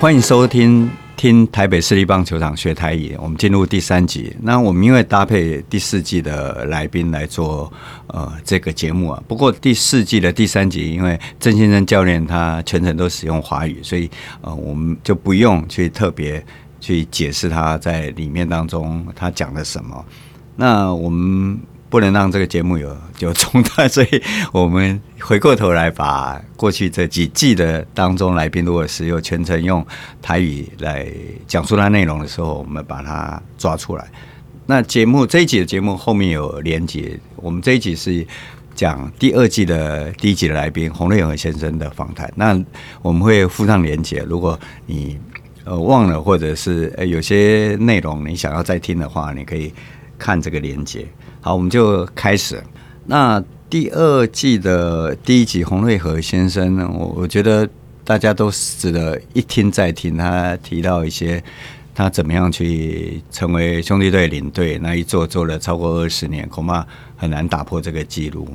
欢迎收听听台北市立棒球场学台语。我们进入第三集。那我们因为搭配第四季的来宾来做呃这个节目啊。不过第四季的第三集，因为郑先生教练他全程都使用华语，所以呃我们就不用去特别去解释他在里面当中他讲了什么。那我们。不能让这个节目有有中断，所以我们回过头来把过去这几季的当中来宾，如果是有全程用台语来讲述它内容的时候，我们把它抓出来。那节目这一集的节目后面有连结，我们这一集是讲第二季的第一集的来宾洪瑞和先生的访谈。那我们会附上连结，如果你呃忘了或者是呃有些内容你想要再听的话，你可以看这个连接。好，我们就开始。那第二季的第一集，洪瑞和先生，我我觉得大家都值得一听再听。他提到一些他怎么样去成为兄弟队领队，那一做做了超过二十年，恐怕很难打破这个记录。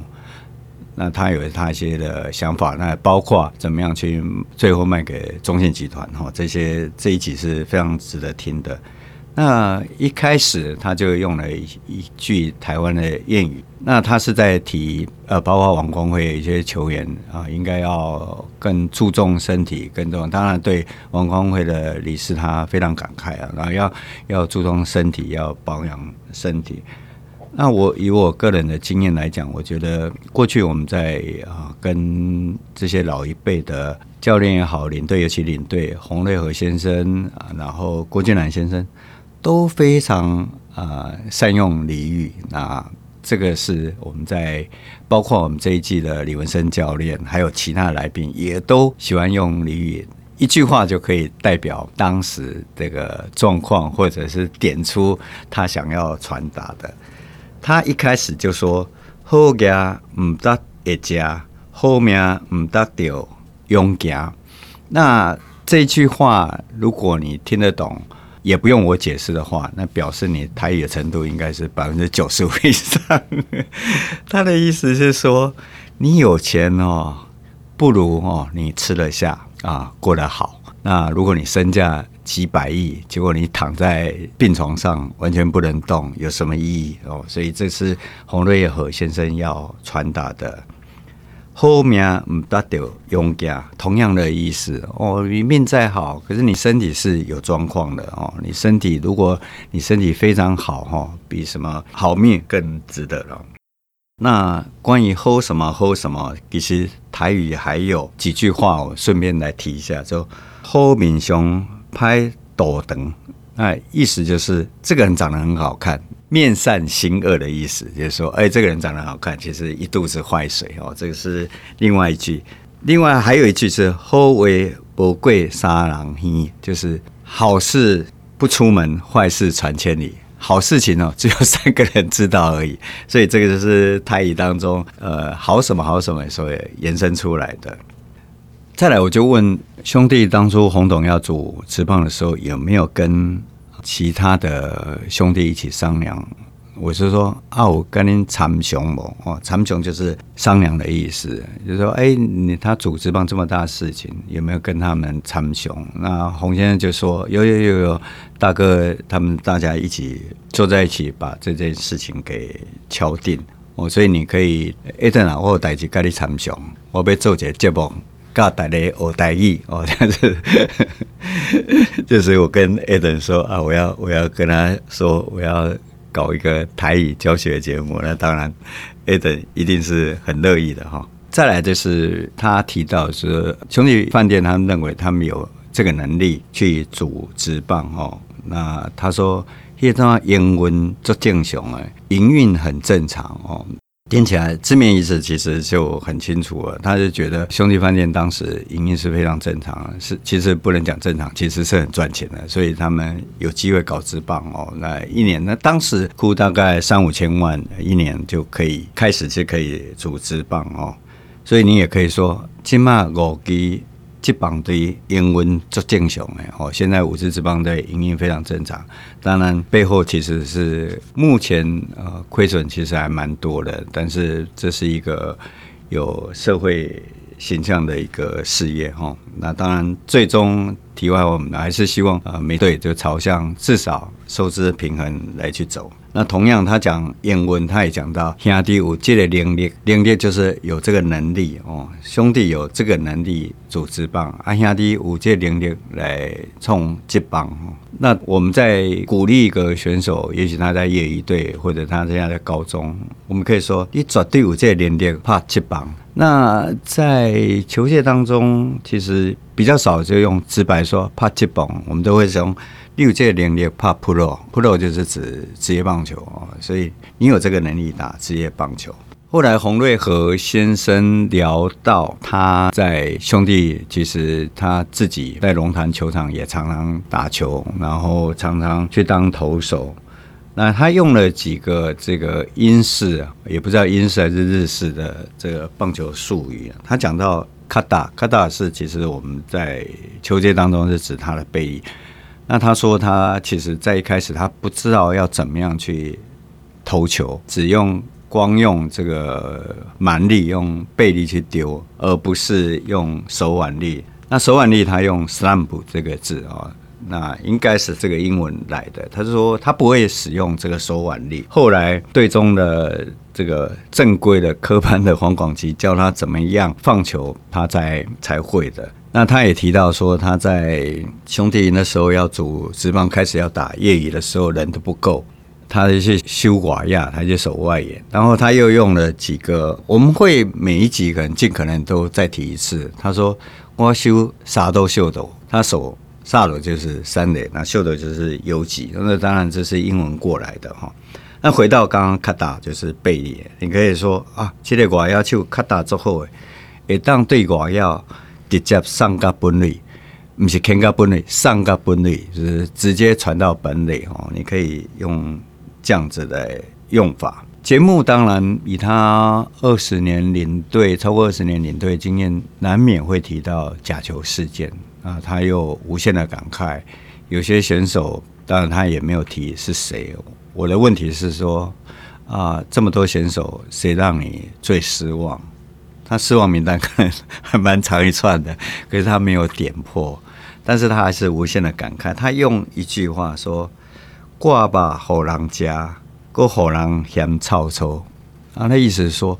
那他有他一些的想法，那包括怎么样去最后卖给中信集团哈，这些这一集是非常值得听的。那一开始他就用了一一句台湾的谚语，那他是在提呃，包括王光辉一些球员啊，应该要更注重身体，更重。当然，对王光辉的离世，他非常感慨啊，然后要要注重身体，要保养身体。那我以我个人的经验来讲，我觉得过去我们在啊跟这些老一辈的教练也好，领队尤其领队洪瑞和先生啊，然后郭俊南先生。都非常啊、呃、善用俚语，那这个是我们在包括我们这一季的李文生教练，还有其他来宾也都喜欢用俚语，一句话就可以代表当时这个状况，或者是点出他想要传达的。他一开始就说：“好嘢唔得一家，好命唔得掉勇家。”那这句话，如果你听得懂。也不用我解释的话，那表示你台语的程度应该是百分之九十五以上。他的意思是说，你有钱哦，不如哦你吃得下啊，过得好。那如果你身价几百亿，结果你躺在病床上完全不能动，有什么意义哦？所以这是洪瑞和先生要传达的。好命唔得到勇家，同样的意思哦。你命再好，可是你身体是有状况的哦。你身体，如果你身体非常好哈，比什么好命更值得了。那关于好什么好什么，其实台语还有几句话，我顺便来提一下，就好面相拍斗灯，那意思就是这个人长得很好看。面善心恶的意思，就是说，哎，这个人长得好看，其实一肚子坏水哦。这个是另外一句，另外还有一句是“好话不贵杀人耳”，就是好事不出门，坏事传千里。好事情哦，只有三个人知道而已。所以这个就是太乙当中，呃，好什么好什么，所以延伸出来的。再来，我就问兄弟，当初洪董要组职棒的时候，有没有跟？其他的兄弟一起商量，我是说啊，我跟您参雄不？哦，参雄就是商量的意思，就是说，哎，你他组织办这么大的事情，有没有跟他们参雄？那洪先生就说有有有有，大哥他们大家一起坐在一起，把这件事情给敲定哦，所以你可以一阵啊，我有代志跟你参雄，我要做一个节目。告大家学台语哦，这样子，就是我跟 Adam 说啊，我要我要跟他说，我要搞一个台语教学节目。那当然，Adam 一定是很乐意的哈。再来就是他提到说，兄弟饭店他们认为他们有这个能力去组职棒哦。那他说，因为他营运做正常哎，营运很正常哦。听起来字面意思其实就很清楚了，他就觉得兄弟饭店当时营运是非常正常，是其实不能讲正常，其实是很赚钱的，所以他们有机会搞资棒哦。那一年，那当时估大概三五千万一年就可以开始就可以组织棒哦，所以你也可以说起码五 G。这帮的英文做正常诶哦，现在五支职棒队营运非常正常。当然背后其实是目前呃亏损其实还蛮多的，但是这是一个有社会形象的一个事业哈。那当然最终题外，我们还是希望呃，每队就朝向至少收支平衡来去走。那同样，他讲英文，他也讲到兄弟有这个能力，能力就是有这个能力哦，兄弟有这个能力组织棒，啊兄弟有这个能力来冲职棒。那我们在鼓励一个选手，也许他在业余队或者他现在在高中，我们可以说你绝对有这个能力拍职棒。那在球界当中，其实比较少就用直白说拍职棒，我们都会从。六届连列帕 Pro，Pro 就是指职业棒球哦，所以你有这个能力打职业棒球。后来洪瑞和先生聊到他在兄弟，其实他自己在龙潭球场也常常打球，然后常常去当投手。那他用了几个这个英式啊，也不知道英式还是日式的这个棒球术语。他讲到卡达，卡达是其实我们在球界当中是指他的背翼。那他说，他其实在一开始他不知道要怎么样去投球，只用光用这个蛮力用背力去丢，而不是用手腕力。那手腕力他用 slump 这个字啊，那应该是这个英文来的。他说他不会使用这个手腕力。后来队中的这个正规的科班的黄广吉教他怎么样放球，他才才会的。那他也提到说，他在兄弟营的时候要组职棒，开始要打业余的时候人都不够，他就去修寡亚，他就守外野，然后他又用了几个，我们会每一集可能尽可能都再提一次。他说我修啥都秀逗，他守萨罗就是三垒，那秀逗就是游击，那当然这是英文过来的哈。那回到刚刚卡达就是背力，你可以说啊，这个寡亚就卡达之后，诶，当对寡亚。直接上个本垒，不是看个本垒，上个本垒就是直接传到本垒哦。你可以用这样子的用法。节目当然以他二十年领队，超过二十年领队经验，难免会提到假球事件啊。他又无限的感慨，有些选手当然他也没有提是谁。我的问题是说啊，这么多选手，谁让你最失望？他失望名单 可能还蛮长一串的，可是他没有点破，但是他还是无限的感慨。他用一句话说：“挂吧，好人家，过好人嫌臭臭。”啊，那意思是说，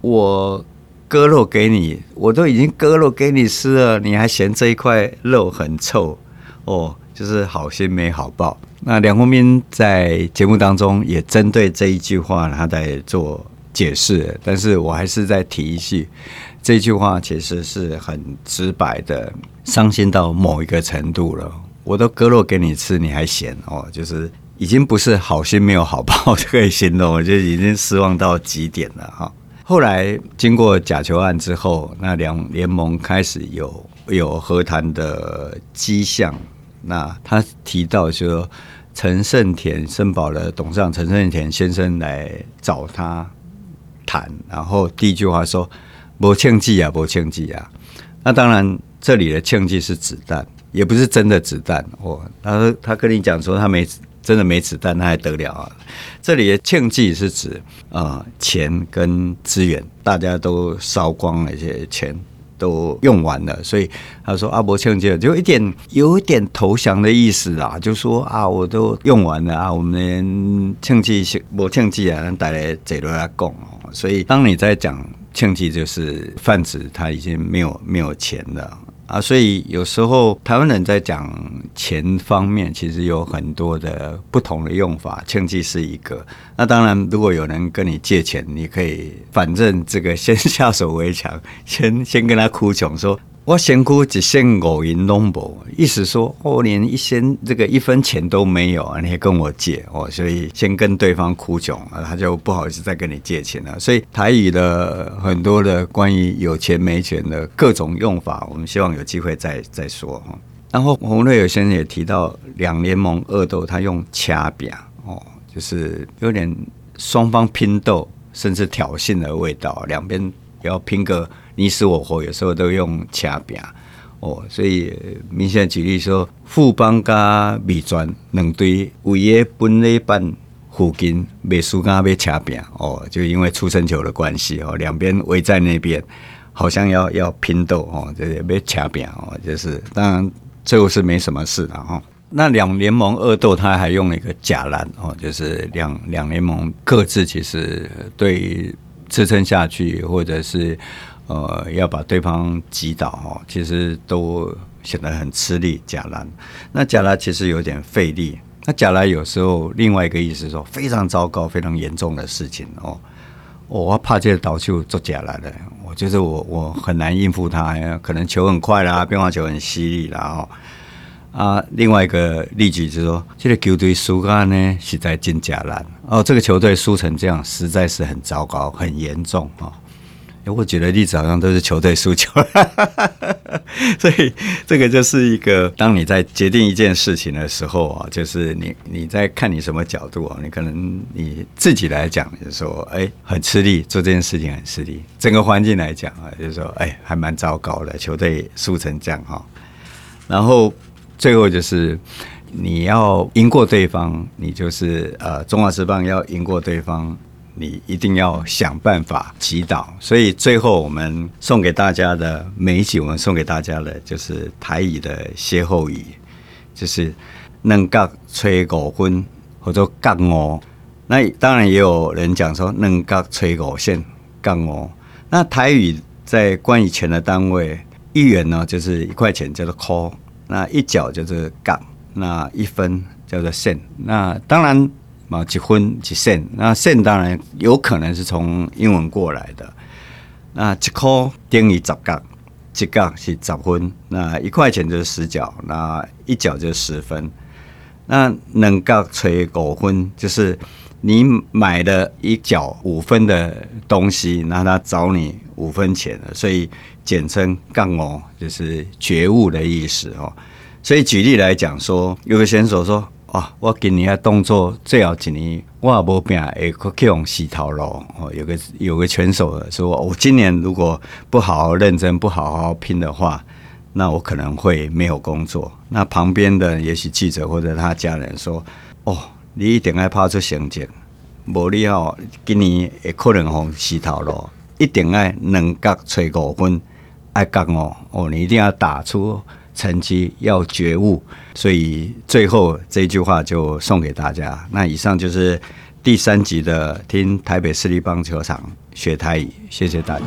我割肉给你，我都已经割肉给你吃了，你还嫌这一块肉很臭哦，就是好心没好报。那梁丰斌在节目当中也针对这一句话，他在做。解释，但是我还是再提一句，这句话其实是很直白的，伤心到某一个程度了。我都割肉给你吃，你还嫌哦，就是已经不是好心没有好报就可以形容，我就已经失望到极点了哈。后来经过假球案之后，那两联盟开始有有和谈的迹象。那他提到说，陈胜田森宝的董事长陈胜田先生来找他。谈，然后第一句话说：“没枪剂啊，没枪剂啊。”那当然，这里的枪剂是子弹，也不是真的子弹哦。他说他跟你讲说他没真的没子弹，那还得了啊？这里的枪剂是指啊、呃、钱跟资源，大家都烧光了，一些钱都用完了，所以他说阿伯枪剂就一点有一点投降的意思啊，就说啊我都用完了啊，我们枪剂是没枪剂啊，带来这轮来讲所以，当你在讲枪击，就是泛指他已经没有没有钱了啊。所以有时候台湾人在讲钱方面，其实有很多的不同的用法。枪击是一个。那当然，如果有人跟你借钱，你可以反正这个先下手为强，先先跟他哭穷说。我先哭只先五银拢无，意思说我连一仙这个一分钱都没有啊，你还跟我借哦，所以先跟对方哭穷啊，他就不好意思再跟你借钱了。所以台语的很多的关于有钱没钱的各种用法，我们希望有机会再再说哈。然后洪瑞有先生也提到两联盟恶斗，他用掐扁哦，就是有点双方拼斗甚至挑衅的味道，两边要拼个。你死我活，有时候都用掐饼哦，所以明显举例说，富邦加美专两队为了本垒板附近美术馆被掐饼哦，就因为出生球的关系哦，两边围在那边，好像要要拼斗哦，就是被掐饼哦，就是当然最后是没什么事的哈。那两联盟恶斗，他还用了一个假蓝哦，就是两两联盟各自其实对支撑下去，或者是呃要把对方击倒哦，其实都显得很吃力。假拦，那假拦其实有点费力。那假拦有时候另外一个意思说非常糟糕、非常严重的事情哦。我怕这个岛球做假拦的，我觉得我我很难应付他呀，可能球很快啦，变化球很犀利啦哦。啊，另外一个例举就是说，这个球队输干呢，实在真假烂哦。这个球队输成这样，实在是很糟糕，很严重啊。我举的例子好像都是球队输球，所以这个就是一个，当你在决定一件事情的时候啊，就是你你在看你什么角度啊，你可能你自己来讲，就是说，哎，很吃力，做这件事情很吃力。整个环境来讲啊，就是说，哎，还蛮糟糕的，球队输成这样哈，然后。最后就是你要赢过对方，你就是呃，中华职棒要赢过对方，你一定要想办法祈祷。所以最后我们送给大家的每一集，我们送给大家的就是台语的歇后语，就是“能角吹五分”或者“角五”。那当然也有人讲说“能角吹五线角五”。那台语在关于钱的单位，一元呢就是一块钱，叫做 call。那一角就是角，那一分叫做线。那当然嘛，一分一线。那线当然有可能是从英文过来的。那一块等于十角，一角是十分。那一块钱就是十角，那一角就是十分。那两角除五分，就是你买了一角五分的东西，那他找你五分钱，所以。简称杠哦，就是觉悟的意思哦。所以举例来讲说，有个选手说：“啊，我今年的动作最好几年，我也不变，会去用洗头咯。”哦，有个有个选手说：“我今年如果不好好认真，不好好拼的话，那我可能会没有工作。”那旁边的也许记者或者他家人说：“哦，你一定要拍出成绩，无你哦，今年会可能会洗头咯，一定要两角找五分。”爱杠哦哦，你一定要打出成绩，要觉悟。所以最后这句话就送给大家。那以上就是第三集的听台北市立棒球场学台语，谢谢大家。